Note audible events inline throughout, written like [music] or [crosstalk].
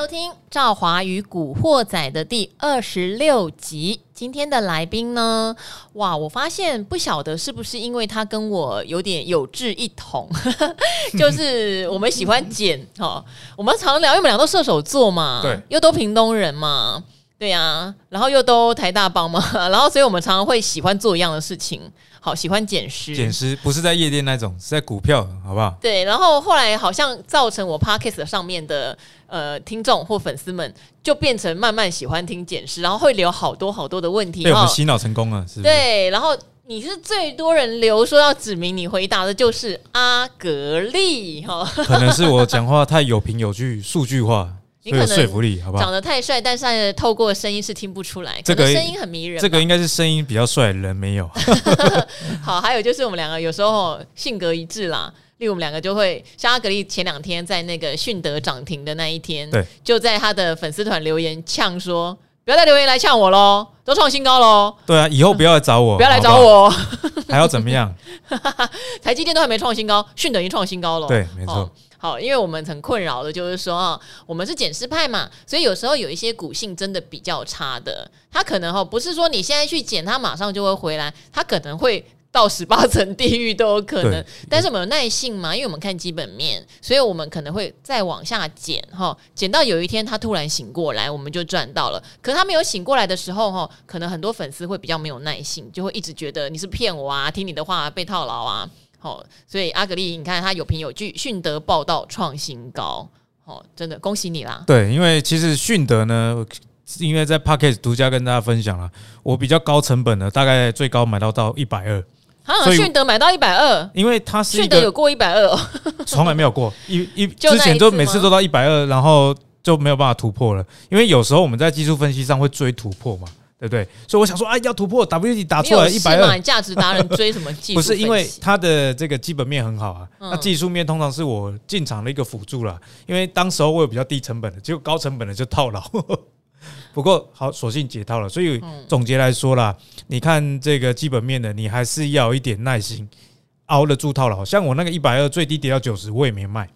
收听《赵华与古惑仔》的第二十六集。今天的来宾呢？哇，我发现不晓得是不是因为他跟我有点有志一同，[laughs] 就是我们喜欢剪哈。我们常常聊，因为我们俩都射手座嘛，对，又都屏东人嘛，对呀、啊，然后又都台大帮嘛，[laughs] 然后所以我们常常会喜欢做一样的事情。好喜欢捡尸，捡尸不是在夜店那种，是在股票，好不好？对，然后后来好像造成我 Podcast 上面的呃听众或粉丝们就变成慢慢喜欢听捡尸，然后会留好多好多的问题，被我们洗脑成功了，是不是？对，然后你是最多人留说要指明你回答的，就是阿格力哈，[laughs] 可能是我讲话太有凭有据，数据化。你可能说服力好不好？长得太帅，但是透过声音是听不出来。这个声音很迷人。这个应该是声音比较帅，人没有。[laughs] 好，还有就是我们两个有时候性格一致啦。例如我们两个就会，像阿格力前两天在那个迅德涨停的那一天，对，就在他的粉丝团留言呛说：“不要再留言来呛我喽，[laughs] 都创新高喽。”对啊，以后不要来找我，[laughs] 不要来找我，[laughs] 还要怎么样？台积电都还没创新高，迅德已经创新高了。对，没错。哦好，因为我们很困扰的就是说啊，我们是减失派嘛，所以有时候有一些股性真的比较差的，它可能哈不是说你现在去减它马上就会回来，它可能会到十八 [laughs] 层地狱都有可能。但是我们有耐性嘛，因为我们看基本面，所以我们可能会再往下减哈，减到有一天他突然醒过来，我们就赚到了。可是他没有醒过来的时候哈，可能很多粉丝会比较没有耐性，就会一直觉得你是骗我啊，听你的话被套牢啊。好，所以阿格力，你看他有凭有据，迅德报道创新高，好，真的恭喜你啦！对，因为其实迅德呢，因为在 Podcast 独家跟大家分享了，我比较高成本的，大概最高买到到一百二。啊，迅德买到一百二，因为他是迅德有过一百二，[laughs] 从来没有过一一 [laughs] 之前就每次都到一百二，然后就没有办法突破了。因为有时候我们在技术分析上会追突破嘛。对不对？所以我想说，哎，要突破 W D 打出来一百二，价值达人追什么技术？[laughs] 不是因为它的这个基本面很好啊，那技术面通常是我进场的一个辅助啦。因为当时候我有比较低成本的，结果高成本的就套牢。不过好，索性解套了。所以总结来说啦，你看这个基本面的，你还是要一点耐心，熬得住套牢。像我那个一百二最低跌到九十，我也没卖。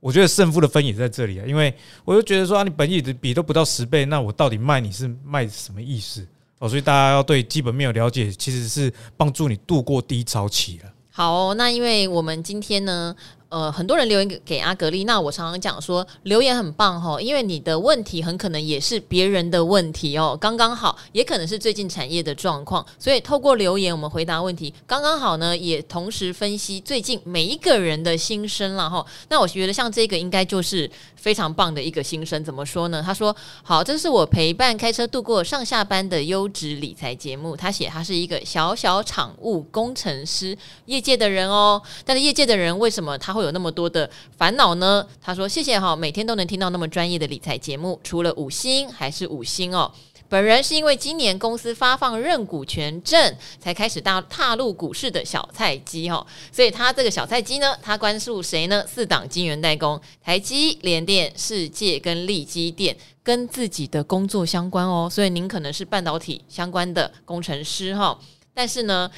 我觉得胜负的分也在这里啊，因为我就觉得说啊，你本益比都不到十倍，那我到底卖你是卖什么意思哦？所以大家要对基本面有了解，其实是帮助你度过低潮期了。好哦，那因为我们今天呢。呃，很多人留言给阿格力，那我常常讲说留言很棒哈，因为你的问题很可能也是别人的问题哦，刚刚好，也可能是最近产业的状况，所以透过留言我们回答问题，刚刚好呢，也同时分析最近每一个人的心声了哈。那我觉得像这个应该就是非常棒的一个心声，怎么说呢？他说：“好，这是我陪伴开车度过上下班的优质理财节目。”他写他是一个小小厂务工程师业界的人哦，但是业界的人为什么他会有那么多的烦恼呢？他说：“谢谢哈，每天都能听到那么专业的理财节目，除了五星还是五星哦。本人是因为今年公司发放认股权证，才开始大踏入股市的小菜鸡哈。所以他这个小菜鸡呢，他关注谁呢？四档晶圆代工，台积、联电、世界跟力积电，跟自己的工作相关哦。所以您可能是半导体相关的工程师哈，但是呢。”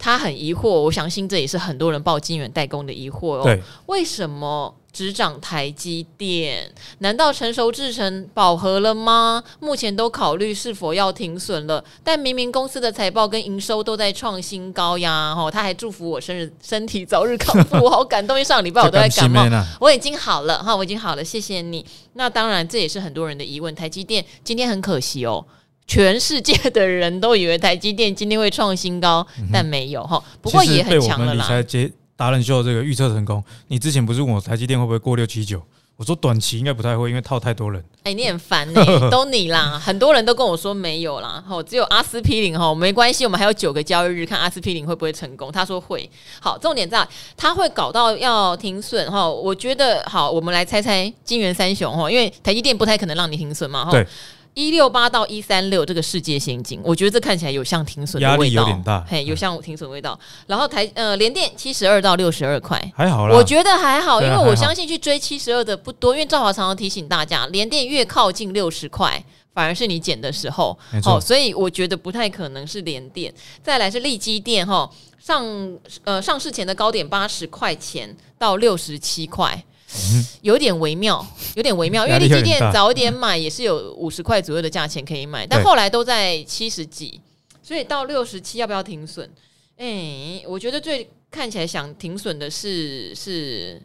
他很疑惑，我相信这也是很多人报金元代工的疑惑哦。对，为什么只涨台积电？难道成熟制程饱和了吗？目前都考虑是否要停损了。但明明公司的财报跟营收都在创新高呀！哦，他还祝福我生日身体早日康复，我好感动。因为上个礼拜我都在感冒，我已经好了哈，我已经好了，谢谢你。那当然，这也是很多人的疑问。台积电今天很可惜哦。全世界的人都以为台积电今天会创新高，但没有哈。不过也很强了啦。理财达人秀这个预测成功。你之前不是问我台积电会不会过六七九？我说短期应该不太会，因为套太多人。哎，你很烦呢，[laughs] 都你啦，很多人都跟我说没有啦。哈，只有阿司匹林哈，没关系，我们还有九个交易日，看阿司匹林会不会成功。他说会。好，重点在他会搞到要停损哈。我觉得好，我们来猜猜金元三雄哈，因为台积电不太可能让你停损嘛哈。对。一六八到一三六这个世界先进，我觉得这看起来有像停损的味道，压力有点大，嘿，有像停损味道。然后台呃联电七十二到六十二块，还好啦，我觉得还好，因为我相信去追七十二的不多，因为赵华常常提醒大家，联电越靠近六十块，反而是你捡的时候，好，所以我觉得不太可能是联电。再来是利基电哈，上呃上市前的高点八十块钱到六十七块。有点微妙，有点微妙。因为立基店早点买也是有五十块左右的价钱可以买，但后来都在七十几，所以到六十七要不要停损？哎、欸，我觉得最看起来想停损的是是。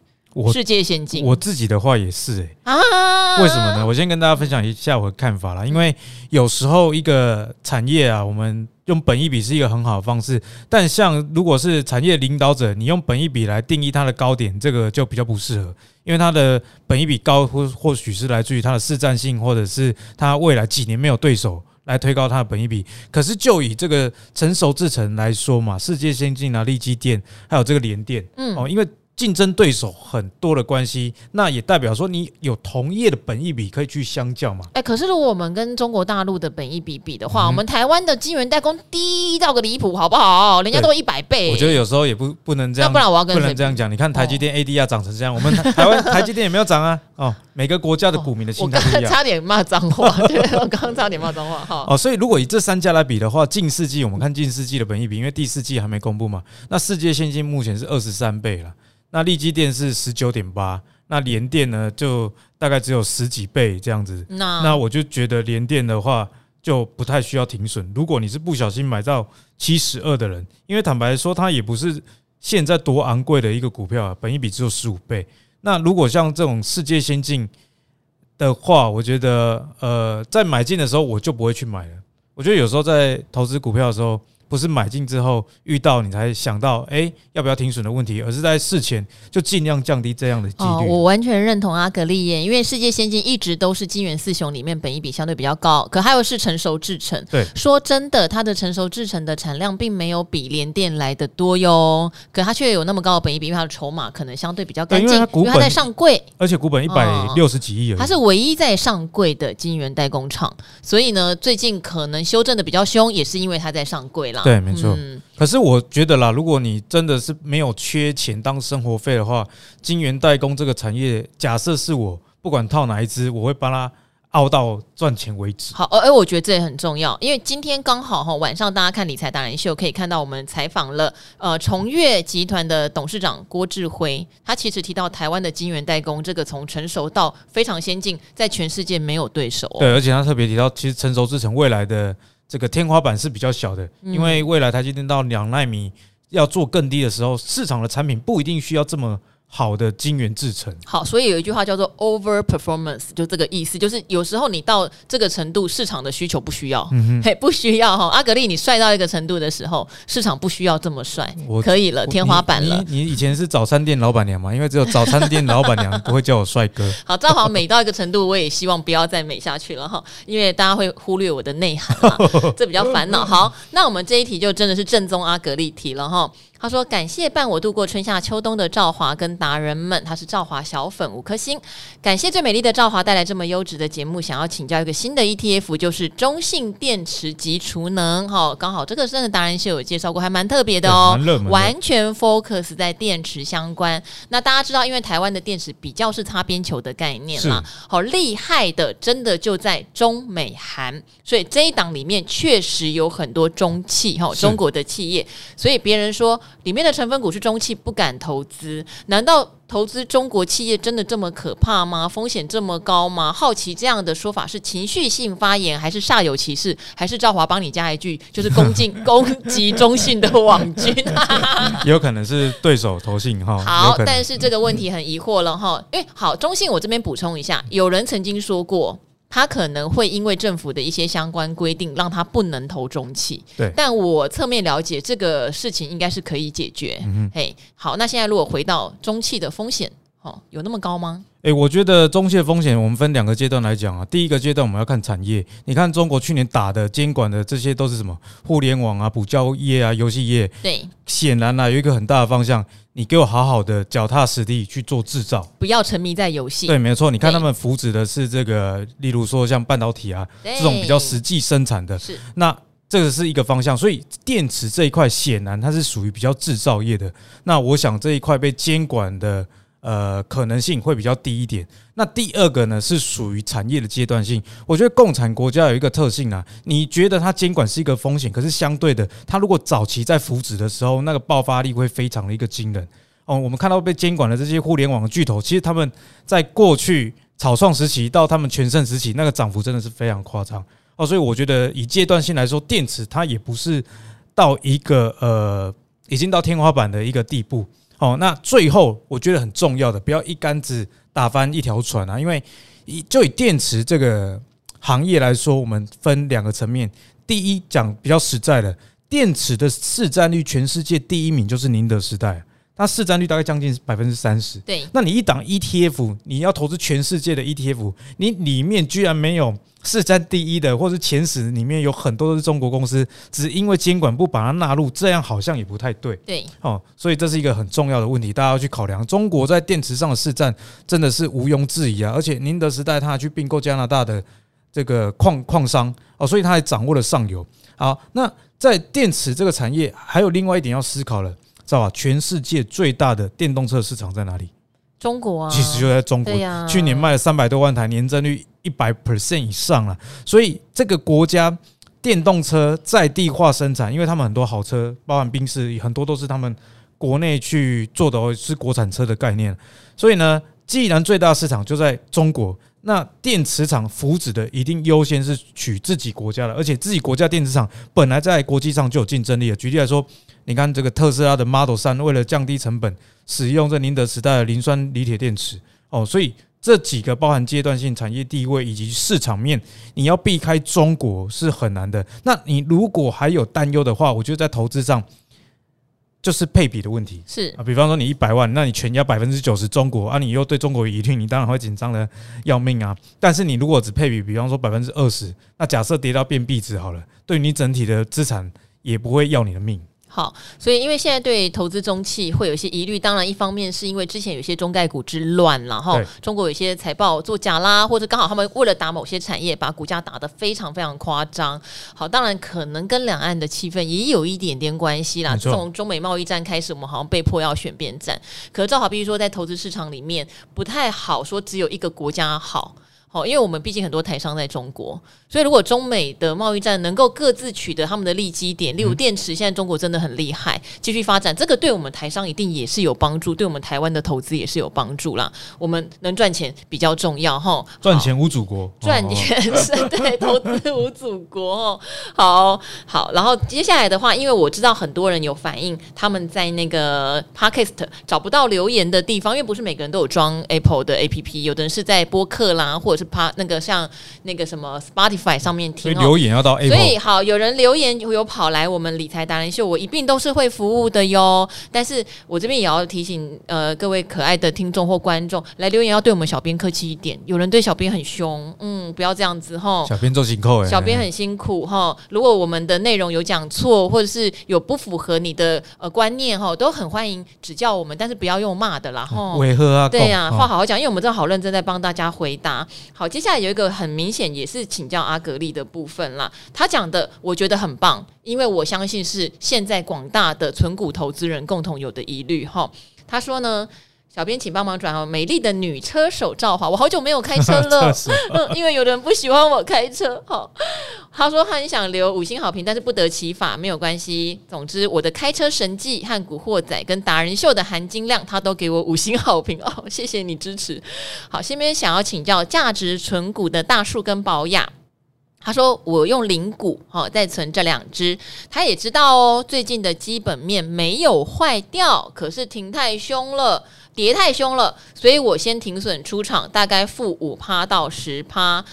世界先进，我自己的话也是哎、欸、啊，为什么呢？我先跟大家分享一下我的看法啦。因为有时候一个产业啊，我们用本一笔是一个很好的方式，但像如果是产业领导者，你用本一笔来定义它的高点，这个就比较不适合，因为它的本一笔高或或许是来自于它的市占性，或者是它未来几年没有对手来推高它的本益比。可是就以这个成熟制程来说嘛，世界先进啊、利基电，还有这个联电，嗯哦，因为。竞争对手很多的关系，那也代表说你有同业的本益比可以去相较嘛？哎、欸，可是如果我们跟中国大陆的本益比比的话，嗯、我们台湾的晶圆代工低到个离谱，好不好？人家都一百倍。我觉得有时候也不不能这样，不然我要跟不能这样讲。你看台积电 ADR 涨成这样，哦、我们台湾台积电也没有涨啊。哦，每个国家的股民的心态 [laughs] 差点骂脏话，对，我刚刚差点骂脏话哈。哦，所以如果以这三家来比的话，近四季我们看近四季的本益比，因为第四季还没公布嘛，那世界先进目前是二十三倍了。那利基电是十九点八，那联电呢就大概只有十几倍这样子。那那我就觉得联电的话就不太需要停损。如果你是不小心买到七十二的人，因为坦白说它也不是现在多昂贵的一个股票啊，本一比只有十五倍。那如果像这种世界先进的话，我觉得呃在买进的时候我就不会去买了。我觉得有时候在投资股票的时候。不是买进之后遇到你才想到哎、欸、要不要停损的问题，而是在事前就尽量降低这样的几率。哦，我完全认同阿格利耶，因为世界先进一直都是金元四雄里面本益比相对比较高，可还有是成熟制成。对，说真的，它的成熟制成的产量并没有比联电来的多哟，可它却有那么高的本益比，因为它的筹码可能相对比较干净，因为它股本在上柜，而且股本一百六十几亿而已，它是唯一在上柜的金元代工厂，所以呢，最近可能修正的比较凶，也是因为它在上柜啦。对，没错。嗯，可是我觉得啦，如果你真的是没有缺钱当生活费的话，金源代工这个产业，假设是我不管套哪一支，我会帮他熬到赚钱为止。好，而我觉得这也很重要，因为今天刚好哈晚上大家看理财达人秀，可以看到我们采访了呃崇越集团的董事长郭志辉，他其实提到台湾的晶圆代工这个从成熟到非常先进，在全世界没有对手哦。对，而且他特别提到，其实成熟制成未来的。这个天花板是比较小的，因为未来台积电到两纳米要做更低的时候，市场的产品不一定需要这么。好的晶圆制成，好，所以有一句话叫做 over performance，就这个意思，就是有时候你到这个程度，市场的需求不需要，嗯、嘿，不需要哈。阿格力，你帅到一个程度的时候，市场不需要这么帅，我可以了，天花板了你。你以前是早餐店老板娘嘛？因为只有早餐店老板娘不会叫我帅哥。[laughs] 好，正好美到一个程度，我也希望不要再美下去了哈，因为大家会忽略我的内涵嘛，[laughs] 这比较烦恼。好，那我们这一题就真的是正宗阿格力题了哈。他说：“感谢伴我度过春夏秋冬的赵华跟达人们，他是赵华小粉五颗星。感谢最美丽的赵华带来这么优质的节目。想要请教一个新的 ETF，就是中性电池及储能。哈，刚好这个真的达人秀有介绍过，还蛮特别的哦，完全 focus 在电池相关。那大家知道，因为台湾的电池比较是擦边球的概念嘛，好厉害的，真的就在中美韩。所以这一档里面确实有很多中企哈，中国的企业。所以别人说。”里面的成分股是中企，不敢投资。难道投资中国企业真的这么可怕吗？风险这么高吗？好奇这样的说法是情绪性发言，还是煞有其事，还是赵华帮你加一句，就是攻进 [laughs] 攻击中信的网军？[laughs] 有可能是对手投信哈。好，但是这个问题很疑惑了哈。因为好，中信我这边补充一下，有人曾经说过。他可能会因为政府的一些相关规定，让他不能投中企。对，但我侧面了解这个事情应该是可以解决。嗯嘿，好，那现在如果回到中企的风险，哦，有那么高吗？诶、欸，我觉得中介风险，我们分两个阶段来讲啊。第一个阶段我们要看产业，你看中国去年打的监管的这些都是什么？互联网啊、补教业啊、游戏业。对，显然啊，有一个很大的方向。你给我好好的脚踏实地去做制造，不要沉迷在游戏。对，没错。你看他们扶持的是这个，例如说像半导体啊这种比较实际生产的，是那这个是一个方向。所以电池这一块显然它是属于比较制造业的。那我想这一块被监管的。呃，可能性会比较低一点。那第二个呢，是属于产业的阶段性。我觉得共产国家有一个特性啊，你觉得它监管是一个风险，可是相对的，它如果早期在扶植的时候，那个爆发力会非常的一个惊人。哦，我们看到被监管的这些互联网巨头，其实他们在过去草创时期到他们全盛时期，那个涨幅真的是非常夸张哦。所以我觉得以阶段性来说，电池它也不是到一个呃已经到天花板的一个地步哦。那最后我觉得很重要的，不要一竿子打翻一条船啊，因为以就以电池这个行业来说，我们分两个层面。第一讲比较实在的，电池的市占率，全世界第一名就是宁德时代。它市占率大概将近百分之三十。对，那你一档 ETF，你要投资全世界的 ETF，你里面居然没有市占第一的，或是前十里面有很多都是中国公司，只因为监管不把它纳入，这样好像也不太对。对，哦，所以这是一个很重要的问题，大家要去考量。中国在电池上的市占真的是毋庸置疑啊，而且宁德时代它还去并购加拿大的这个矿矿商哦，所以它还掌握了上游。好，那在电池这个产业，还有另外一点要思考了。知道吧？全世界最大的电动车市场在哪里？中国啊，其实就在中国。去年卖了三百多万台，年增率一百 percent 以上了。所以这个国家电动车在地化生产，因为他们很多好车，包含宾士，很多都是他们国内去做的，是国产车的概念。所以呢，既然最大市场就在中国，那电池厂扶植的一定优先是取自己国家的，而且自己国家电池厂本来在国际上就有竞争力了。举例来说。你看这个特斯拉的 Model 3，为了降低成本，使用这宁德时代的磷酸锂铁电池哦，所以这几个包含阶段性产业地位以及市场面，你要避开中国是很难的。那你如果还有担忧的话，我觉得在投资上就是配比的问题是啊。比方说你一百万，那你全家百分之九十中国啊，你又对中国有疑虑，你当然会紧张的要命啊。但是你如果只配比，比方说百分之二十，那假设跌到变币值好了，对你整体的资产也不会要你的命。好，所以因为现在对投资中企会有一些疑虑，当然一方面是因为之前有些中概股之乱，然后中国有些财报做假啦，或者刚好他们为了打某些产业，把股价打得非常非常夸张。好，当然可能跟两岸的气氛也有一点点关系啦。从中美贸易战开始，我们好像被迫要选边站，可是正好比如说在投资市场里面不太好说只有一个国家好。哦，因为我们毕竟很多台商在中国，所以如果中美的贸易战能够各自取得他们的利基点，例如电池，现在中国真的很厉害，继续发展，这个对我们台商一定也是有帮助，对我们台湾的投资也是有帮助啦。我们能赚钱比较重要哈，赚钱无祖国，赚钱是对投资无祖国哦。好好，然后接下来的话，因为我知道很多人有反映，他们在那个 Podcast 找不到留言的地方，因为不是每个人都有装 Apple 的 APP，有的人是在播客啦，或者是。怕那个像那个什么 Spotify 上面听，留言要到 Apple，所以好有人留言有跑来我们理财达人秀，我一并都是会服务的哟。但是我这边也要提醒呃各位可爱的听众或观众来留言要对我们小编客气一点，有人对小编很凶，嗯，不要这样子哈。小编做辛苦，小编很辛苦哈。如果我们的内容有讲错，或者是有不符合你的呃观念哈，都很欢迎指教我们，但是不要用骂的啦哈。为何啊？对呀、啊，话好好讲，因为我们真的好认真在帮大家回答。好，接下来有一个很明显也是请教阿格力的部分啦。他讲的我觉得很棒，因为我相信是现在广大的存股投资人共同有的疑虑哈。他说呢，小编请帮忙转哦，美丽的女车手赵华，我好久没有开车 [laughs] 了，嗯，因为有人不喜欢我开车哈。他说他很想留五星好评，但是不得其法，没有关系。总之，我的开车神技和古惑仔跟达人秀的含金量，他都给我五星好评 [laughs] 哦，谢谢你支持。好，下面想要请教价值存股的大树跟宝雅，他说我用零股哈在存这两只，他也知道哦，最近的基本面没有坏掉，可是停太凶了，跌太凶了，所以我先停损出场，大概负五趴到十趴。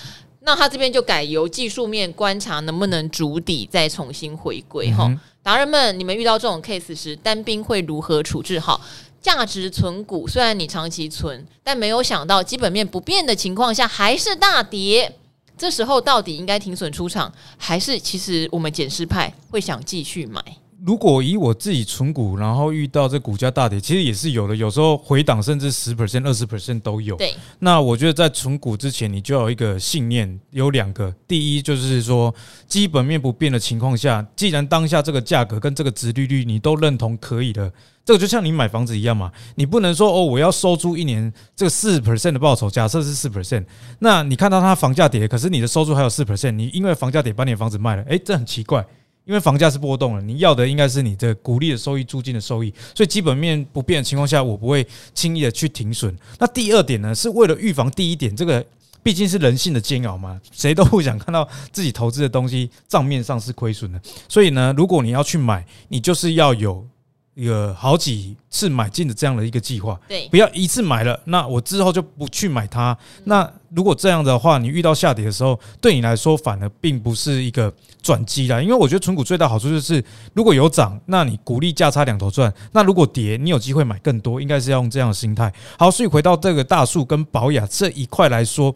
那他这边就改由技术面观察能不能筑底，再重新回归哈。达、嗯、人们，你们遇到这种 case 时，单兵会如何处置？好，价值存股虽然你长期存，但没有想到基本面不变的情况下还是大跌，这时候到底应该停损出场，还是其实我们捡尸派会想继续买？如果以我自己存股，然后遇到这股价大跌，其实也是有的。有时候回档甚至十 percent、二十 percent 都有。对。那我觉得在存股之前，你就要有一个信念，有两个。第一就是说，基本面不变的情况下，既然当下这个价格跟这个值利率你都认同可以的，这个就像你买房子一样嘛。你不能说哦，我要收租一年这个四 percent 的报酬，假设是四 percent，那你看到它房价跌，可是你的收入还有四 percent，你因为房价跌把你的房子卖了，诶，这很奇怪。因为房价是波动了，你要的应该是你的股利的收益、租金的收益，所以基本面不变的情况下，我不会轻易的去停损。那第二点呢，是为了预防第一点，这个毕竟是人性的煎熬嘛，谁都不想看到自己投资的东西账面上是亏损的，所以呢，如果你要去买，你就是要有。一个好几次买进的这样的一个计划，对，不要一次买了，那我之后就不去买它。那如果这样的话，你遇到下跌的时候，对你来说反而并不是一个转机啦。因为我觉得存股最大好处就是，如果有涨，那你股利价差两头赚；那如果跌，你有机会买更多。应该是要用这样的心态。好，所以回到这个大树跟宝雅这一块来说，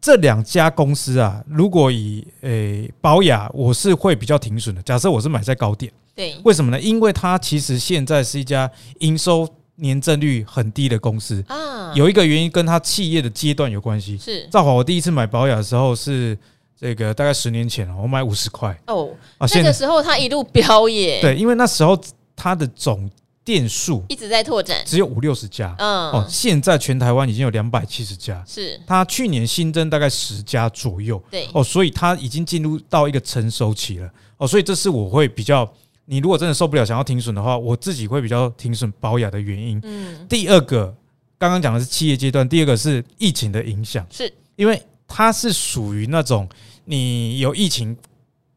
这两家公司啊，如果以诶保雅，我是会比较停损的。假设我是买在高点。对，为什么呢？因为它其实现在是一家营收年增率很低的公司啊。有一个原因跟它企业的阶段有关系。是，兆华，我第一次买保雅的时候是这个大概十年前了，我买五十块哦。啊，那个时候它一路飙耶。对，因为那时候它的总店数一直在拓展，只有五六十家。嗯，哦，现在全台湾已经有两百七十家。是，它去年新增大概十家左右。对，哦，所以它已经进入到一个成熟期了。哦，所以这是我会比较。你如果真的受不了，想要停损的话，我自己会比较停损保雅的原因。嗯，第二个刚刚讲的是企业阶段，第二个是疫情的影响，是因为它是属于那种你有疫情，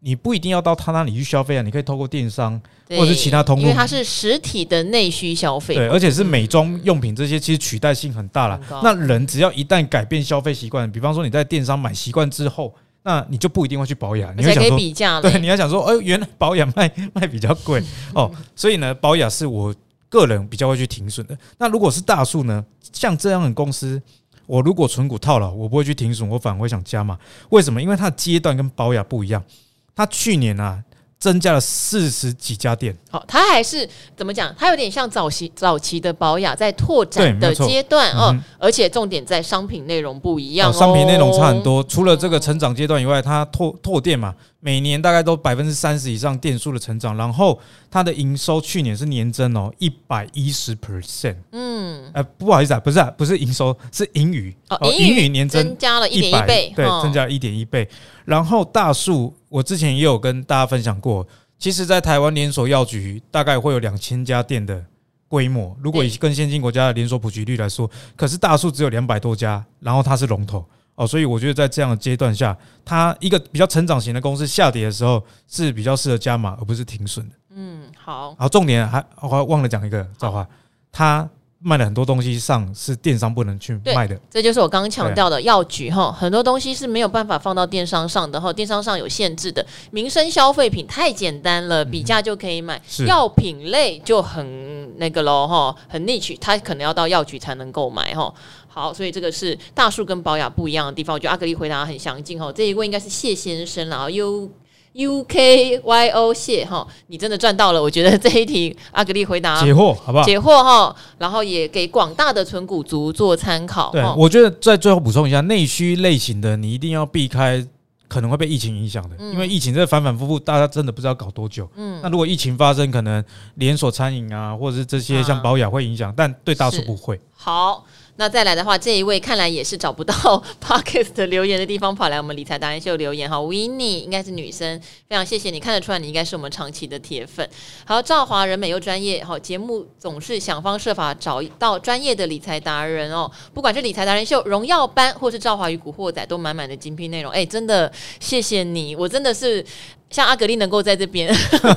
你不一定要到他那里去消费啊，你可以透过电商或者是其他通路，因为它是实体的内需消费，对，而且是美妆用品这些，其实取代性很大了。那人只要一旦改变消费习惯，比方说你在电商买习惯之后。那你就不一定会去保养，你会想说，对，你要想说，哎，原来保养卖卖比较贵 [laughs] 哦，所以呢，保养是我个人比较会去停损的。那如果是大树呢，像这样的公司，我如果存股套牢，我不会去停损，我反而会想加码。为什么？因为它的阶段跟保养不一样，它去年啊。增加了四十几家店，好，它还是怎么讲？它有点像早期早期的保雅在拓展的阶段哦，而且重点在商品内容不一样哦，商品内容差很多。除了这个成长阶段以外，它拓拓店嘛，每年大概都百分之三十以上店数的成长，然后它的营收去年是年增哦一百一十 percent，嗯，呃，不好意思啊，不是啊，不是营收，是盈余哦，盈余年增增加了一点一倍，对，增加了一点一倍。然后大树，我之前也有跟大家分享过，其实，在台湾连锁药局大概会有两千家店的规模。如果以跟先进国家的连锁普及率来说，可是大数只有两百多家，然后它是龙头哦，所以我觉得在这样的阶段下，它一个比较成长型的公司下跌的时候是比较适合加码，而不是停损的。嗯，好。然后，重点还我还忘了讲一个，赵华，他。卖了很多东西上是电商不能去卖的，这就是我刚刚强调的药局哈，很多东西是没有办法放到电商上的哈，电商上有限制的。民生消费品太简单了，比价就可以买，药品类就很那个喽哈，很 niche，它可能要到药局才能购买哈。好，所以这个是大树跟宝雅不一样的地方，我觉得阿格丽回答很详尽哈。这一位应该是谢先生，然后又。U K Y O 谢哈，你真的赚到了！我觉得这一题阿格力回答解惑好不好？解惑哈，然后也给广大的存股族做参考。对，我觉得在最后补充一下，内需类型的你一定要避开可能会被疫情影响的，因为疫情这反反复复，大家真的不知道搞多久。嗯，那如果疫情发生，可能连锁餐饮啊，或者是这些像保养会影响，但对大叔不会。好。那再来的话，这一位看来也是找不到 [laughs] Podcast 的留言的地方，跑来我们理财达人秀留言哈。Winnie 应该是女生，非常谢谢你，看得出来你应该是我们长期的铁粉。好，赵华人美又专业，好，节目总是想方设法找到专业的理财达人哦。不管是理财达人秀、荣耀班，或是赵华与古惑仔，都满满的精辟内容。哎，真的谢谢你，我真的是像阿格丽能够在这边，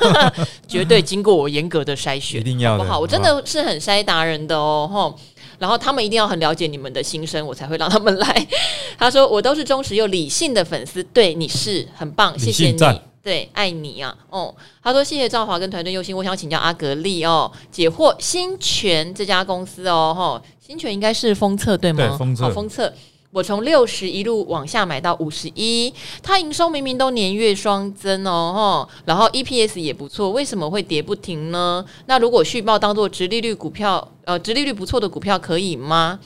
[laughs] 绝对经过我严格的筛选，一定要好不好？我真的是很筛达人的哦，吼。然后他们一定要很了解你们的心声，我才会让他们来。[laughs] 他说：“我都是忠实又理性的粉丝，对你是很棒，谢谢你，对，爱你啊。”哦，他说：“谢谢赵华跟团队用心。”我想请教阿格力哦，解惑新泉这家公司哦，哈，新泉应该是封测对吗？对，封测，好，封测。我从六十一路往下买到五十一，它营收明明都年月双增哦，然后 EPS 也不错，为什么会跌不停呢？那如果续报当做直利率股票，呃，直利率不错的股票可以吗？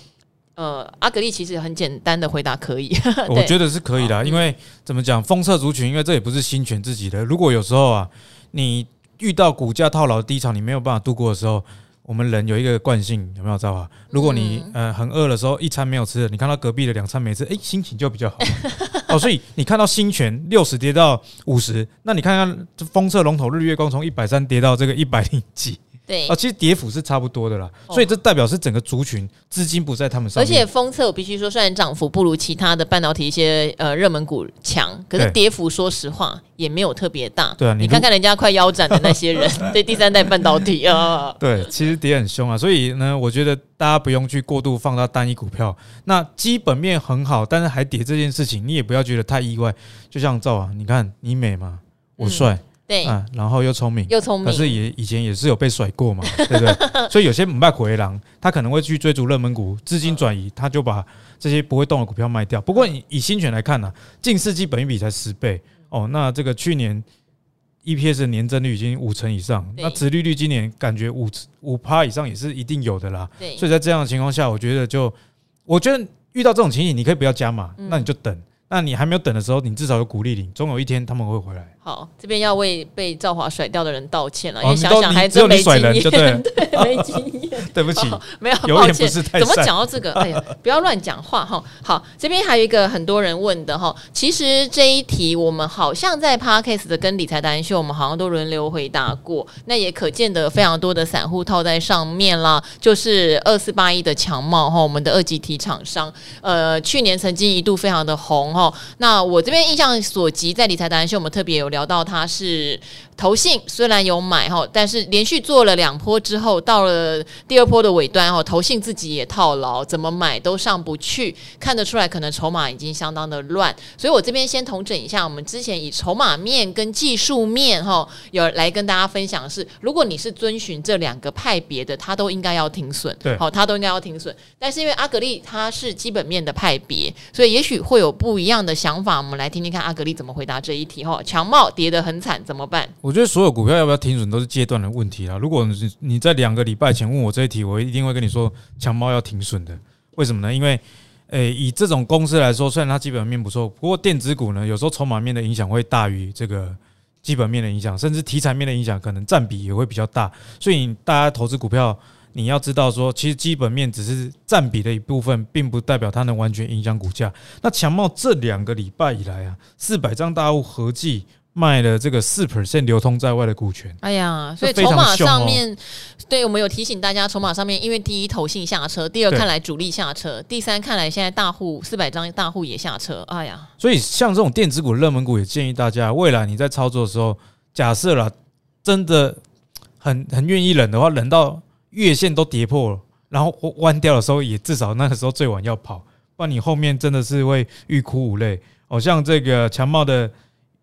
呃，阿格力其实很简单的回答可以，[laughs] 我觉得是可以的，因为怎么讲，封测族群，因为这也不是新泉自己的，如果有时候啊，你遇到股价套牢的低潮，你没有办法度过的时候。我们人有一个惯性，有没有知道啊？如果你呃很饿的时候，一餐没有吃，你看到隔壁的两餐没吃，哎，心情就比较好。[laughs] 哦，所以你看到新泉六十跌到五十，那你看看这风色龙头日月光从一百三跌到这个一百零几。对啊，其实跌幅是差不多的啦，所以这代表是整个族群资金不在他们上面。而且封测我必须说，虽然涨幅不如其他的半导体一些呃热门股强，可是跌幅说实话也没有特别大。对啊，你看看人家快腰斩的那些人，[laughs] 对第三代半导体啊，对，其实跌很凶啊。所以呢，我觉得大家不用去过度放大单一股票。那基本面很好，但是还跌这件事情，你也不要觉得太意外。就像赵啊，你看你美嘛，我帅。嗯对、啊，然后又聪明，又聪明，可是也以前也是有被甩过嘛，[laughs] 对不对？所以有些不卖回狼，他可能会去追逐热门股，资金转移，他就把这些不会动的股票卖掉。不过以以新权来看呢、啊，近世纪本益比才十倍哦，那这个去年 EPS 的年增率已经五成以上，那殖利率今年感觉五五趴以上也是一定有的啦。所以在这样的情况下，我觉得就我觉得遇到这种情形，你可以不要加码，那你就等。那你还没有等的时候，你至少有鼓励你，总有一天他们会回来。好，这边要为被赵华甩掉的人道歉了，因为想想还真没经验，[laughs] 对，没经验，[laughs] 对不起，没有，抱歉，怎么讲到这个？哎呀，[laughs] 不要乱讲话哈。好，这边还有一个很多人问的哈，其实这一题我们好像在 Podcast 的跟理财达人秀，我们好像都轮流回答过，那也可见得非常多的散户套在上面啦，就是二四八一的强茂哈，我们的二级体厂商，呃，去年曾经一度非常的红哈。那我这边印象所及，在理财达人秀，我们特别有聊。到它是投信，虽然有买哈，但是连续做了两波之后，到了第二波的尾端哈，投信自己也套牢，怎么买都上不去，看得出来可能筹码已经相当的乱。所以我这边先统整一下，我们之前以筹码面跟技术面哈，有来跟大家分享的是，如果你是遵循这两个派别的，它都应该要停损，对，好，它都应该要停损。但是因为阿格力它是基本面的派别，所以也许会有不一一样的想法。我们来听听看阿格力怎么回答这一题哈，强茂。跌得很惨，怎么办？我觉得所有股票要不要停损都是阶段的问题啦。如果你你在两个礼拜前问我这一题，我一定会跟你说强茂要停损的。为什么呢？因为，诶，以这种公司来说，虽然它基本面不错，不过电子股呢，有时候筹码面的影响会大于这个基本面的影响，甚至题材面的影响可能占比也会比较大。所以大家投资股票，你要知道说，其实基本面只是占比的一部分，并不代表它能完全影响股价。那强茂这两个礼拜以来啊，四百张大户合计。卖了这个四 percent 流通在外的股权，哎呀，所以筹码上面，对我们有提醒大家，筹码上面，因为第一投信下车，第二看来主力下车，第三看来现在大户四百张大户也下车，哎呀，所以像这种电子股热门股，也建议大家未来你在操作的时候，假设了真的很很愿意忍的话，忍到月线都跌破了，然后弯掉的时候，也至少那个时候最晚要跑，不然你后面真的是会欲哭无泪。哦，像这个强茂的。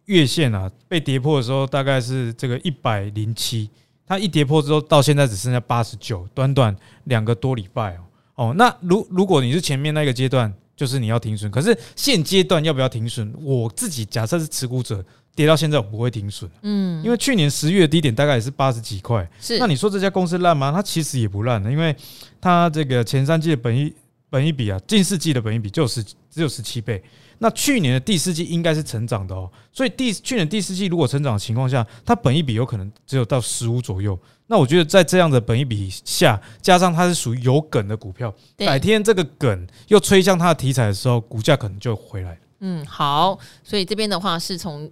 月线啊，被跌破的时候大概是这个一百零七，它一跌破之后到现在只剩下八十九，短短两个多礼拜哦。哦，那如如果你是前面那个阶段，就是你要停损。可是现阶段要不要停损？我自己假设是持股者，跌到现在我不会停损。嗯，因为去年十月低点大概也是八十几块。是，那你说这家公司烂吗？它其实也不烂的，因为它这个前三季的本益本益比啊，近四季的本益比就是只有十七倍。那去年的第四季应该是成长的哦，所以第去年第四季如果成长的情况下，它本益比有可能只有到十五左右。那我觉得在这样的本益比下，加上它是属于有梗的股票，改天这个梗又吹向它的题材的时候，股价可能就回来了。嗯，好，所以这边的话是从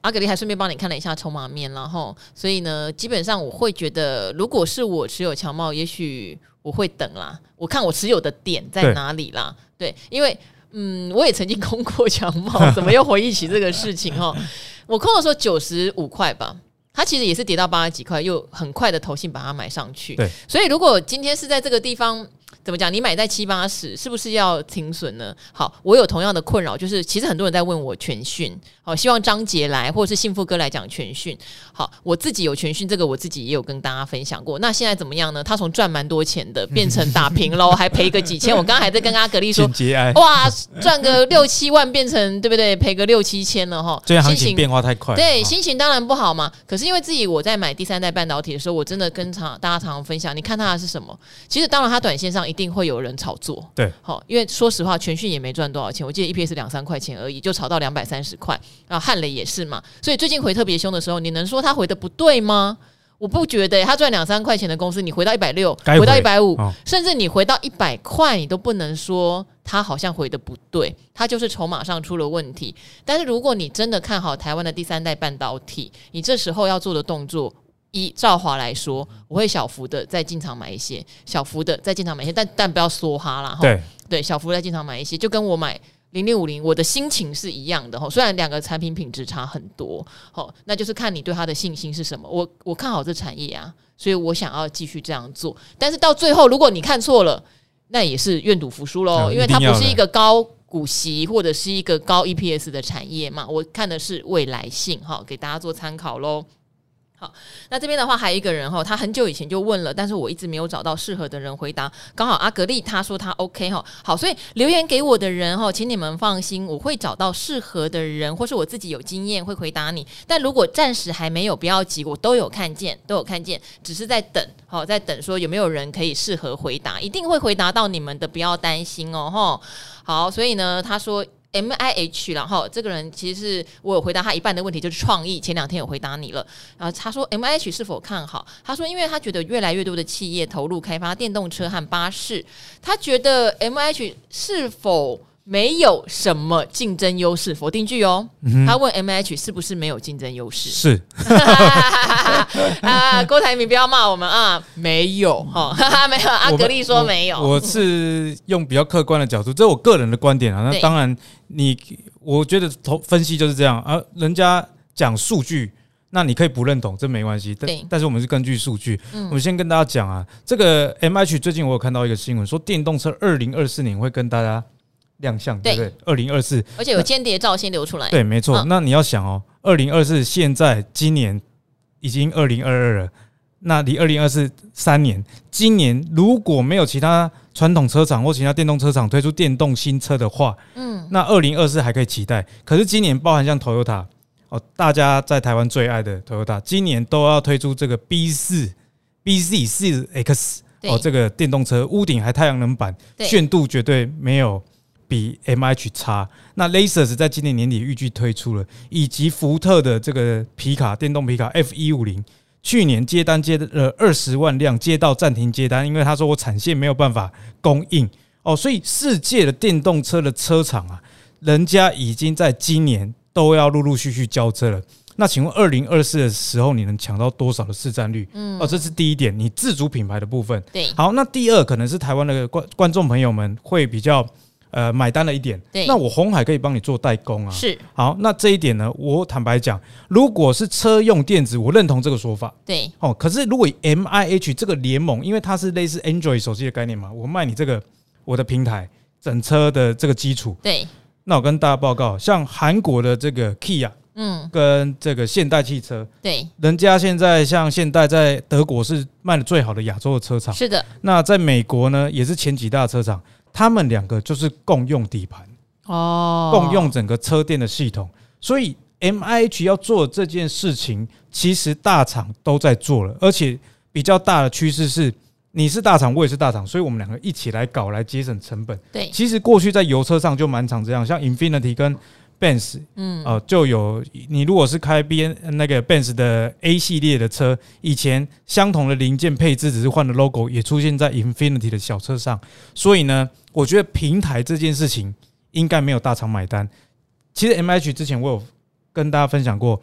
阿格力还顺便帮你看了一下筹码面，然后所以呢，基本上我会觉得，如果是我持有强茂，也许我会等啦，我看我持有的点在哪里啦，对，对，因为。嗯，我也曾经空过强茂，怎么又回忆起这个事情哦？[laughs] 我空的时候九十五块吧，它其实也是跌到八十几块，又很快的投信把它买上去。对，所以如果今天是在这个地方。怎么讲？你买在七八十，是不是要停损呢？好，我有同样的困扰，就是其实很多人在问我全讯，好，希望张杰来或者是幸福哥来讲全讯。好，我自己有全讯，这个我自己也有跟大家分享过。那现在怎么样呢？他从赚蛮多钱的，变成打平喽，[laughs] 还赔个几千。我刚刚还在跟阿格力说，哇，赚个六七万变成对不对？赔个六七千了哈。最近行情变化太快，对，心情当然不好嘛。可是因为自己我在买第三代半导体的时候，我真的跟常大家常常分享，你看它的是什么？其实当然它短线上一定。一定会有人炒作，对，好，因为说实话，全讯也没赚多少钱，我记得 EPS 两三块钱而已，就炒到两百三十块，然后汉磊也是嘛，所以最近回特别凶的时候，你能说他回的不对吗？我不觉得他赚两三块钱的公司，你回到一百六，回到一百五，甚至你回到一百块，你都不能说他好像回的不对，他就是筹码上出了问题。但是如果你真的看好台湾的第三代半导体，你这时候要做的动作，依兆华来说，我会小幅的再进场买一些，小幅的再进场买一些，但但不要梭哈啦。对对，小幅再进场买一些，就跟我买。零零五零，我的心情是一样的哈，虽然两个产品品质差很多，好，那就是看你对它的信心是什么。我我看好这产业啊，所以我想要继续这样做。但是到最后，如果你看错了，那也是愿赌服输喽，因为它不是一个高股息或者是一个高 EPS 的产业嘛。我看的是未来性哈，给大家做参考喽。好，那这边的话还有一个人哈，他很久以前就问了，但是我一直没有找到适合的人回答。刚好阿格力他说他 OK 哈，好，所以留言给我的人哈，请你们放心，我会找到适合的人，或是我自己有经验会回答你。但如果暂时还没有，不要急，我都有看见，都有看见，只是在等，好，在等说有没有人可以适合回答，一定会回答到你们的，不要担心哦，哈。好，所以呢，他说。M I H，然后这个人其实是我有回答他一半的问题，就是创意。前两天有回答你了，然后他说 M I H 是否看好？他说，因为他觉得越来越多的企业投入开发电动车和巴士，他觉得 M I H 是否？没有什么竞争优势，否定句哦。嗯、他问 M H 是不是没有竞争优势？是 [laughs] 啊，郭台铭不要骂我们啊，没有哈，[laughs] 没有。阿格力说没有我我。我是用比较客观的角度，这是我个人的观点啊。那当然你，你我觉得投分析就是这样啊。人家讲数据，那你可以不认同，这没关系。但但是我们是根据数据。嗯、我们先跟大家讲啊，这个 M H 最近我有看到一个新闻，说电动车二零二四年会跟大家。亮相对不对？二零二四，而且有间谍照先流出来。对，没错。嗯、那你要想哦，二零二四现在今年已经二零二二了，那离二零二四三年，今年如果没有其他传统车厂或其他电动车厂推出电动新车的话，嗯，那二零二四还可以期待。可是今年包含像 Toyota 哦，大家在台湾最爱的 Toyota，今年都要推出这个 B 四 BZ 四 X 哦，这个电动车屋顶还太阳能板，炫度绝对没有。比 M H 差，那 Lexus 在今年年底预计推出了，以及福特的这个皮卡电动皮卡 F 一五零，去年接单接了二十万辆，接到暂停接单，因为他说我产线没有办法供应哦，所以世界的电动车的车厂啊，人家已经在今年都要陆陆续续交车了。那请问二零二四的时候，你能抢到多少的市占率？嗯，哦，这是第一点，你自主品牌的部分。对，好，那第二可能是台湾的观观众朋友们会比较。呃，买单了一点，对，那我红海可以帮你做代工啊。是，好，那这一点呢，我坦白讲，如果是车用电子，我认同这个说法。对，哦，可是如果 M I H 这个联盟，因为它是类似 Android 手机的概念嘛，我卖你这个我的平台，整车的这个基础。对，那我跟大家报告，像韩国的这个 Kia，嗯，跟这个现代汽车，对，人家现在像现代在德国是卖的最好的亚洲的车厂。是的，那在美国呢，也是前几大车厂。他们两个就是共用底盘哦，共用整个车电的系统，所以 M I H 要做这件事情，其实大厂都在做了，而且比较大的趋势是，你是大厂，我也是大厂，所以我们两个一起来搞，来节省成本。对，其实过去在油车上就蛮常这样，像 Infinity 跟 Benz，嗯，哦，就有你如果是开 B N 那个 Benz 的 A 系列的车，以前相同的零件配置只是换了 logo，也出现在 Infinity 的小车上。所以呢，我觉得平台这件事情应该没有大厂买单。其实 M H 之前我有跟大家分享过。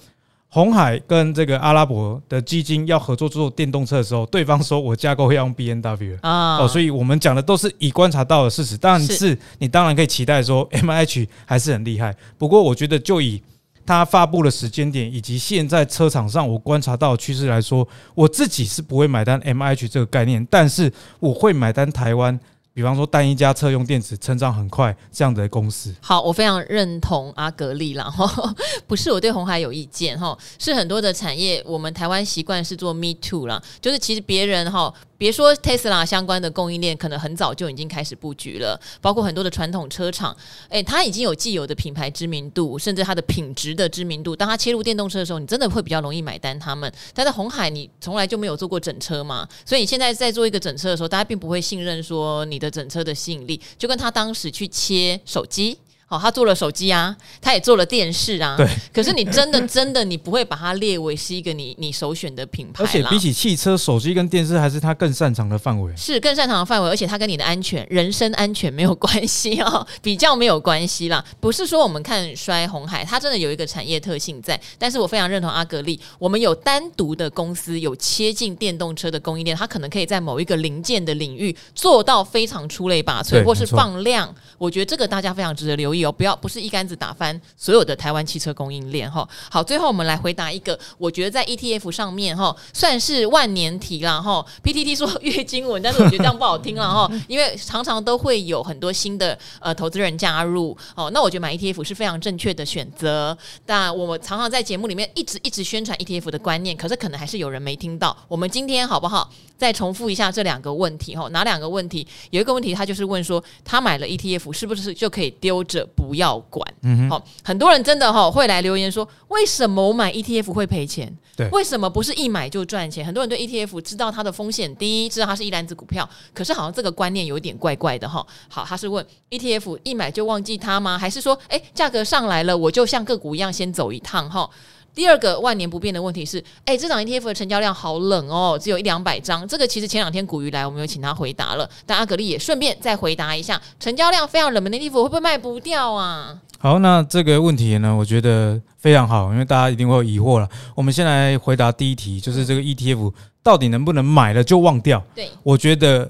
鸿海跟这个阿拉伯的基金要合作做电动车的时候，对方说我架构会用 B N W 啊，哦，所以我们讲的都是已观察到的事实。但是你当然可以期待说 [laughs] MIH 还是很厉害。不过我觉得就以它发布的时间点以及现在车场上我观察到的趋势来说，我自己是不会买单 MIH 这个概念，但是我会买单台湾。比方说，单一家车用电子成长很快这样的公司，好，我非常认同阿格力啦。哈，[laughs] 不是我对红海有意见哈，是很多的产业，我们台湾习惯是做 me too 啦，就是其实别人哈。别说 Tesla 相关的供应链，可能很早就已经开始布局了，包括很多的传统车厂，诶，它已经有既有的品牌知名度，甚至它的品质的知名度。当它切入电动车的时候，你真的会比较容易买单他们。但是红海，你从来就没有做过整车嘛，所以你现在在做一个整车的时候，大家并不会信任说你的整车的吸引力，就跟他当时去切手机。好，他做了手机啊，他也做了电视啊。对。可是你真的真的，你不会把它列为是一个你你首选的品牌。而且比起汽车、手机跟电视，还是他更擅长的范围。是更擅长的范围，而且他跟你的安全、人身安全没有关系哦，比较没有关系啦。不是说我们看衰红海，它真的有一个产业特性在。但是我非常认同阿格力，我们有单独的公司有切进电动车的供应链，它可能可以在某一个零件的领域做到非常出类拔萃，或是放量。我觉得这个大家非常值得留意。有不要不是一竿子打翻所有的台湾汽车供应链哈。好，最后我们来回答一个，我觉得在 ETF 上面哈算是万年题了哈。PTT 说月经文，但是我觉得这样不好听了哈，[laughs] 因为常常都会有很多新的呃投资人加入哦。那我觉得买 ETF 是非常正确的选择。但我们常常在节目里面一直一直宣传 ETF 的观念，可是可能还是有人没听到。我们今天好不好？再重复一下这两个问题哈？哪两个问题？有一个问题他就是问说，他买了 ETF 是不是就可以丢着？不要管，嗯，好，很多人真的哈会来留言说，为什么我买 ETF 会赔钱？对，为什么不是一买就赚钱？很多人对 ETF 知道它的风险低，知道它是一篮子股票，可是好像这个观念有点怪怪的哈。好，他是问 ETF 一买就忘记它吗？还是说，哎，价格上来了，我就像个股一样先走一趟哈？第二个万年不变的问题是，哎，这档 ETF 的成交量好冷哦，只有一两百张。这个其实前两天古鱼来，我们有请他回答了，但阿格力也顺便再回答一下，成交量非常冷门的 ETF 会不会卖不掉啊？好，那这个问题呢，我觉得非常好，因为大家一定会有疑惑了。我们先来回答第一题，就是这个 ETF 到底能不能买了就忘掉？对，我觉得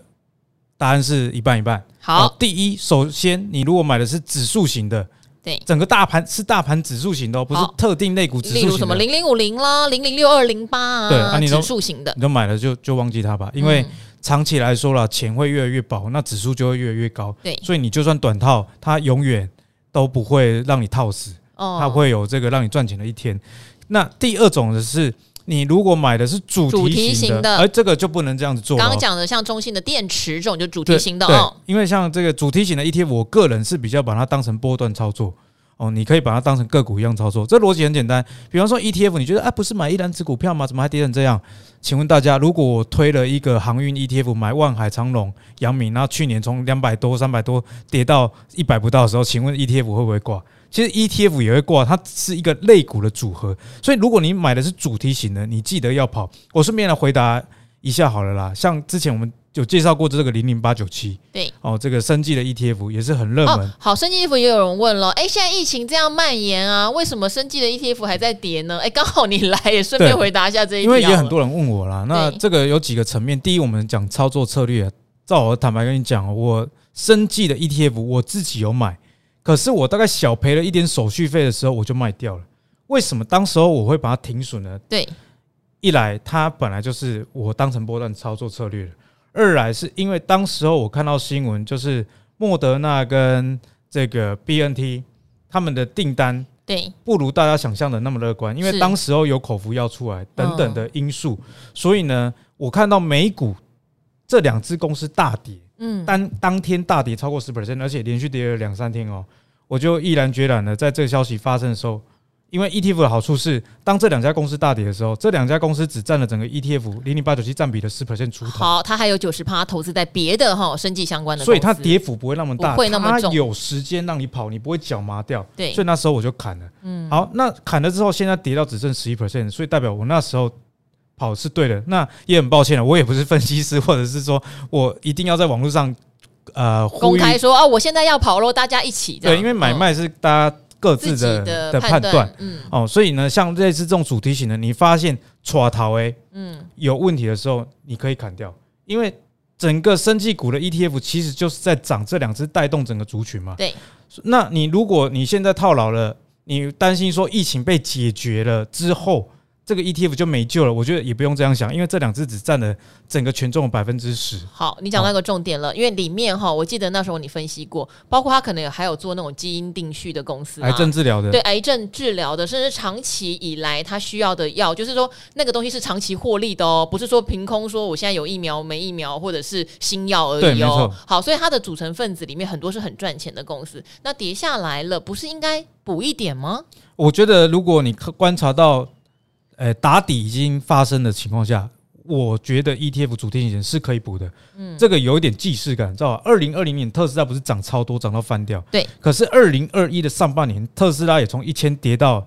答案是一半一半。好，第一，首先你如果买的是指数型的。对，整个大盘是大盘指数型的，哦不是特定类股指数型的。例如什么零零五零啦，零零六二零八啊，对啊，你指数型的，你都买了就就忘记它吧，因为长期来说了，钱会越来越薄，那指数就会越来越高。对，所以你就算短套，它永远都不会让你套死，它会有这个让你赚钱的一天。那第二种的是。你如果买的是主题型的，而这个就不能这样子做。刚刚讲的像中信的电池这种就主题型的哦。因为像这个主题型的 ETF，我个人是比较把它当成波段操作哦。你可以把它当成个股一样操作，这逻辑很简单。比方说 ETF，你觉得啊不是买一篮子股票吗？怎么还跌成这样？请问大家，如果我推了一个航运 ETF，买万海、长隆、阳明，然后去年从两百多、三百多跌到一百不到的时候，请问 ETF 会不会挂？其实 ETF 也会挂，它是一个类股的组合，所以如果你买的是主题型的，你记得要跑。我顺便来回答一下好了啦，像之前我们有介绍过这个零零八九七，对哦，这个生技的 ETF 也是很热门。哦、好，生技 ETF 也有人问了，哎，现在疫情这样蔓延啊，为什么生技的 ETF 还在跌呢？哎，刚好你来也顺便回答一下这一题，因为也很多人问我啦。那这个有几个层面，第一，我们讲操作策略，照我坦白跟你讲，我生技的 ETF 我自己有买。可是我大概小赔了一点手续费的时候，我就卖掉了。为什么当时候我会把它停损呢？对，一来它本来就是我当成波段操作策略的；二来是因为当时候我看到新闻，就是莫德纳跟这个 BNT 他们的订单对不如大家想象的那么乐观，因为当时候有口服药出来等等的因素，所以呢，我看到美股这两支公司大跌。嗯，当当天大跌超过十 percent，而且连续跌了两三天哦，我就毅然决然的在这个消息发生的时候，因为 ETF 的好处是，当这两家公司大跌的时候，这两家公司只占了整个 ETF 零零八九七占比的十 percent 出头。好，它还有九十趴投资在别的哈生计相关的，所以它跌幅不会那么大，不会那么重，它有时间让你跑，你不会脚麻掉。对，所以那时候我就砍了。嗯，好，那砍了之后，现在跌到只剩十一 percent，所以代表我那时候。跑是对的，那也很抱歉了，我也不是分析师，或者是说我一定要在网络上呃公开说啊，我现在要跑喽，大家一起对，因为买卖是大家各自的的，的判断，嗯，哦，所以呢，像类似这种主题型的，你发现抓逃诶，嗯，有问题的时候，你可以砍掉，因为整个生技股的 ETF 其实就是在涨，这两只带动整个族群嘛，对，那你如果你现在套牢了，你担心说疫情被解决了之后。这个 ETF 就没救了，我觉得也不用这样想，因为这两只只占了整个权重的百分之十。好，你讲那个重点了，因为里面哈，我记得那时候你分析过，包括他可能还有做那种基因定序的公司，癌症治疗的，对，癌症治疗的，甚至长期以来他需要的药，就是说那个东西是长期获利的哦，不是说凭空说我现在有疫苗没疫苗或者是新药而已哦。好，所以它的组成分子里面很多是很赚钱的公司，那跌下来了，不是应该补一点吗？我觉得如果你观察到。呃，打底已经发生的情况下，我觉得 ETF 主题型是可以补的。嗯，这个有一点既视感，知道吧？二零二零年特斯拉不是涨超多，涨到翻掉。对。可是二零二一的上半年，特斯拉也从一千跌到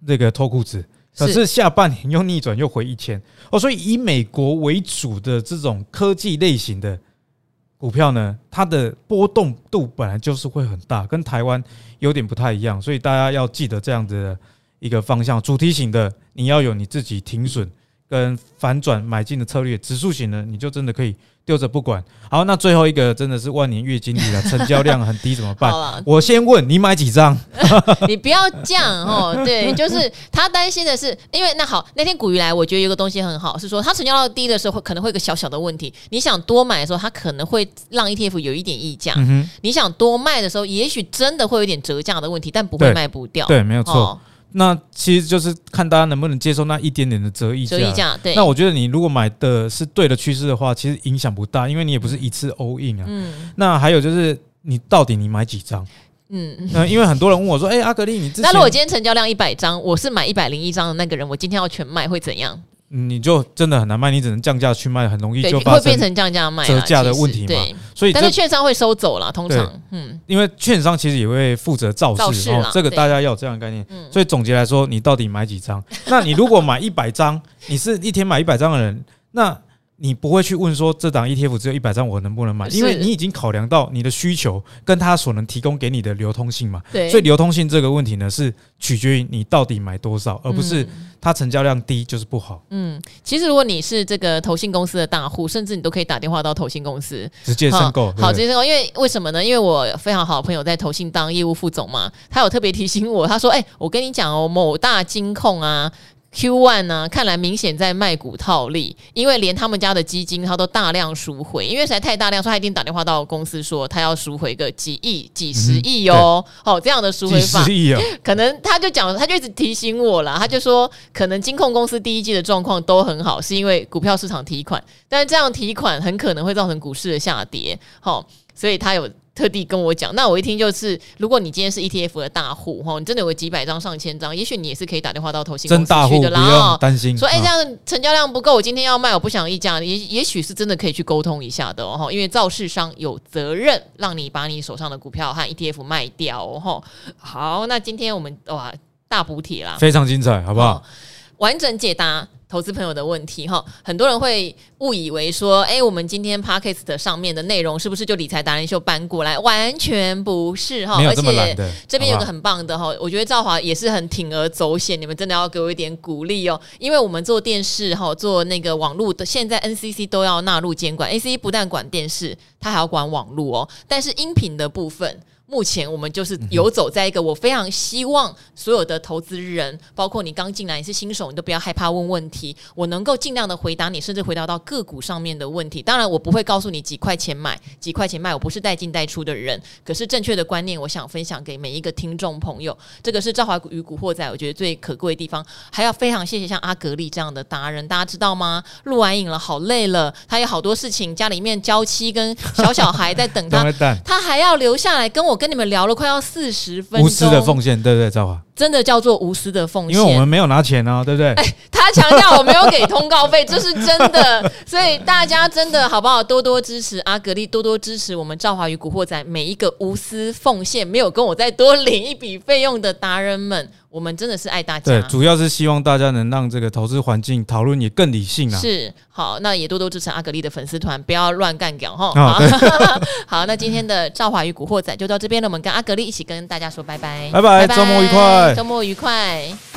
那个脱裤子。可是下半年又逆转，又回一千哦。所以以美国为主的这种科技类型的股票呢，它的波动度本来就是会很大，跟台湾有点不太一样。所以大家要记得这样子的一个方向，主题型的你要有你自己停损跟反转买进的策略，指数型的你就真的可以。丢着不管，好，那最后一个真的是万年月经理了，成交量很低怎么办？我先问你买几张？[laughs] 你不要这样哦。对，就是他担心的是，因为那好，那天股鱼来，我觉得有个东西很好，是说它成交量低的时候，可能会有个小小的问题。你想多买的时候，它可能会让 ETF 有一点溢价。嗯、你想多卖的时候，也许真的会有点折价的问题，但不会卖不掉。对，对，没有错。哦那其实就是看大家能不能接受那一点点的折溢价。折溢价，对。那我觉得你如果买的是对的趋势的话，其实影响不大，因为你也不是一次 all in 啊。嗯。那还有就是，你到底你买几张？嗯。那因为很多人问我说：“哎，阿格力，你…那如果今天成交量一百张，我是买一百零一张的那个人，我今天要全卖会怎样？”你就真的很难卖，你只能降价去卖，很容易就会变成降价卖折价的问题嘛。所以，但是券商会收走了，通常，嗯，因为券商其实也会负责造势，哦，这个大家要有这样的概念。所以总结来说，你到底买几张？那你如果买一百张，你是一天买一百张的人，那。你不会去问说，这档 ETF 只有一百张，我能不能买？因为你已经考量到你的需求跟它所能提供给你的流通性嘛。对。所以流通性这个问题呢，是取决于你到底买多少，而不是它成交量低就是不好。嗯，其实如果你是这个投信公司的大户，甚至你都可以打电话到投信公司直接申购。好，直接申购。因为为什么呢？因为我非常好的朋友在投信当业务副总嘛，他有特别提醒我，他说：“哎，我跟你讲哦，某大金控啊。” Q one 呢、啊，看来明显在卖股套利，因为连他们家的基金他都大量赎回，因为实在太大量，所以他一定打电话到公司说他要赎回个几亿、几十亿哦。哦，这样的赎回法，可能他就讲，他就一直提醒我了，他就说，可能金控公司第一季的状况都很好，是因为股票市场提款，但是这样提款很可能会造成股市的下跌。好，所以他有。特地跟我讲，那我一听就是，如果你今天是 ETF 的大户哈，你真的有个几百张、上千张，也许你也是可以打电话到投信公司去的啦。担心说，哎，这样成交量不够，我今天要卖，我不想溢价，也也许是真的可以去沟通一下的哦。因为造市商有责任让你把你手上的股票和 ETF 卖掉哦。好，那今天我们哇大补帖啦，非常精彩，好不好？完整解答。投资朋友的问题哈，很多人会误以为说，哎，我们今天 Podcast 上面的内容是不是就理财达人秀搬过来？完全不是哈，而且这边有个很棒的哈，我觉得赵华也是很铤而走险，你们真的要给我一点鼓励哦，因为我们做电视哈，做那个网络的，现在 NCC 都要纳入监管，NCC 不但管电视，它还要管网络哦，但是音频的部分。目前我们就是游走在一个，我非常希望所有的投资人，包括你刚进来你是新手，你都不要害怕问问题，我能够尽量的回答你，甚至回答到个股上面的问题。当然，我不会告诉你几块钱买，几块钱卖，我不是带进带出的人。可是正确的观念，我想分享给每一个听众朋友。这个是赵华与古惑仔，我觉得最可贵的地方。还要非常谢谢像阿格力这样的达人，大家知道吗？录完影了，好累了，他有好多事情，家里面娇妻跟小小孩在等他，他还要留下来跟我。跟你们聊了快要四十分钟，无私的奉献，对不对，赵华？真的叫做无私的奉献，因为我们没有拿钱哦，对不对？哎，他强调我没有给通告费，这是真的，所以大家真的好不好？多多支持阿格力，多多支持我们赵华与古惑仔每一个无私奉献，没有跟我再多领一笔费用的达人们。我们真的是爱大家，对，主要是希望大家能让这个投资环境讨论也更理性啊。是，好，那也多多支持阿格力的粉丝团，不要乱干掉哈。好，[laughs] 好，那今天的赵华与古惑仔就到这边了，我们跟阿格力一起跟大家说拜拜，拜拜，周末愉快，周末愉快。